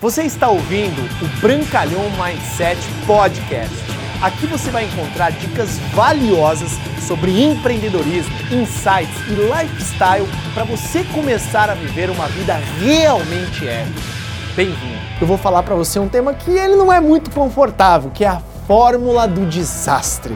Você está ouvindo o Brancalhão Mindset Podcast. Aqui você vai encontrar dicas valiosas sobre empreendedorismo, insights e lifestyle para você começar a viver uma vida realmente épica. Bem-vindo. Eu vou falar para você um tema que ele não é muito confortável, que é a fórmula do desastre.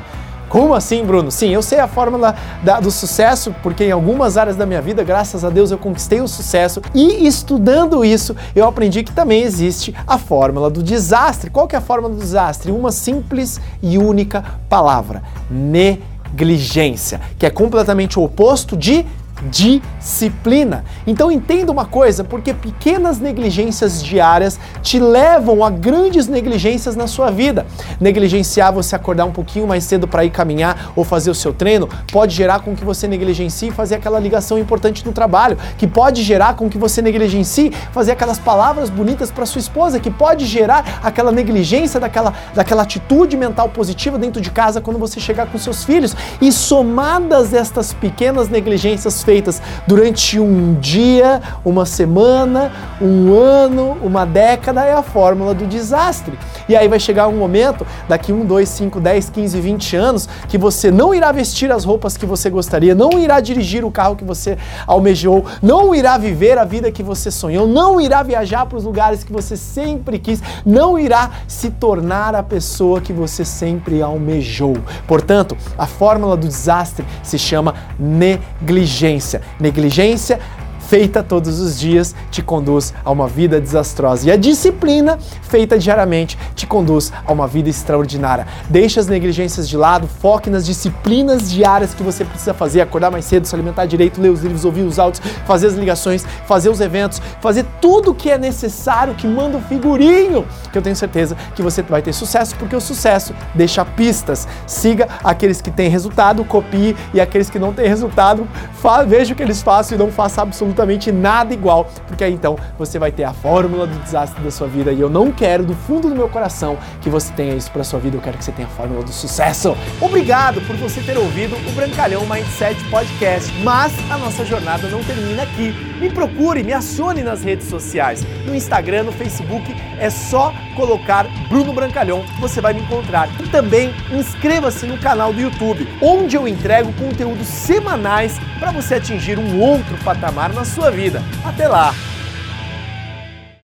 Como assim, Bruno? Sim, eu sei a fórmula da, do sucesso, porque em algumas áreas da minha vida, graças a Deus, eu conquistei o sucesso e estudando isso, eu aprendi que também existe a fórmula do desastre. Qual que é a fórmula do desastre? Uma simples e única palavra: negligência, que é completamente o oposto de disciplina. Então entenda uma coisa, porque pequenas negligências diárias te levam a grandes negligências na sua vida. Negligenciar você acordar um pouquinho mais cedo para ir caminhar ou fazer o seu treino pode gerar com que você negligencie fazer aquela ligação importante no trabalho, que pode gerar com que você negligencie fazer aquelas palavras bonitas para sua esposa, que pode gerar aquela negligência daquela, daquela atitude mental positiva dentro de casa quando você chegar com seus filhos. E somadas estas pequenas negligências feitas durante um dia, uma semana, um ano, uma década, é a fórmula do desastre. E aí vai chegar um momento, daqui 1, 2, 5, 10, 15, 20 anos, que você não irá vestir as roupas que você gostaria, não irá dirigir o carro que você almejou, não irá viver a vida que você sonhou, não irá viajar para os lugares que você sempre quis, não irá se tornar a pessoa que você sempre almejou. Portanto, a fórmula do desastre se chama negligência negligência. Feita todos os dias te conduz a uma vida desastrosa. E a disciplina feita diariamente te conduz a uma vida extraordinária. Deixe as negligências de lado, foque nas disciplinas diárias que você precisa fazer: acordar mais cedo, se alimentar direito, ler os livros, ouvir os áudios, fazer as ligações, fazer os eventos, fazer tudo o que é necessário que manda o figurinho. Que eu tenho certeza que você vai ter sucesso, porque o sucesso deixa pistas. Siga aqueles que têm resultado, copie, e aqueles que não têm resultado, veja o que eles façam e não faça absolutamente absolutamente nada igual, porque aí então você vai ter a fórmula do desastre da sua vida e eu não quero do fundo do meu coração que você tenha isso para sua vida, eu quero que você tenha a fórmula do sucesso. Obrigado por você ter ouvido o Brancalhão Mindset Podcast, mas a nossa jornada não termina aqui. Me procure, me acione nas redes sociais, no Instagram, no Facebook, é só colocar Bruno Brancalhão, você vai me encontrar. E também inscreva-se no canal do YouTube, onde eu entrego conteúdos semanais para você atingir um outro patamar sua vida. Até lá!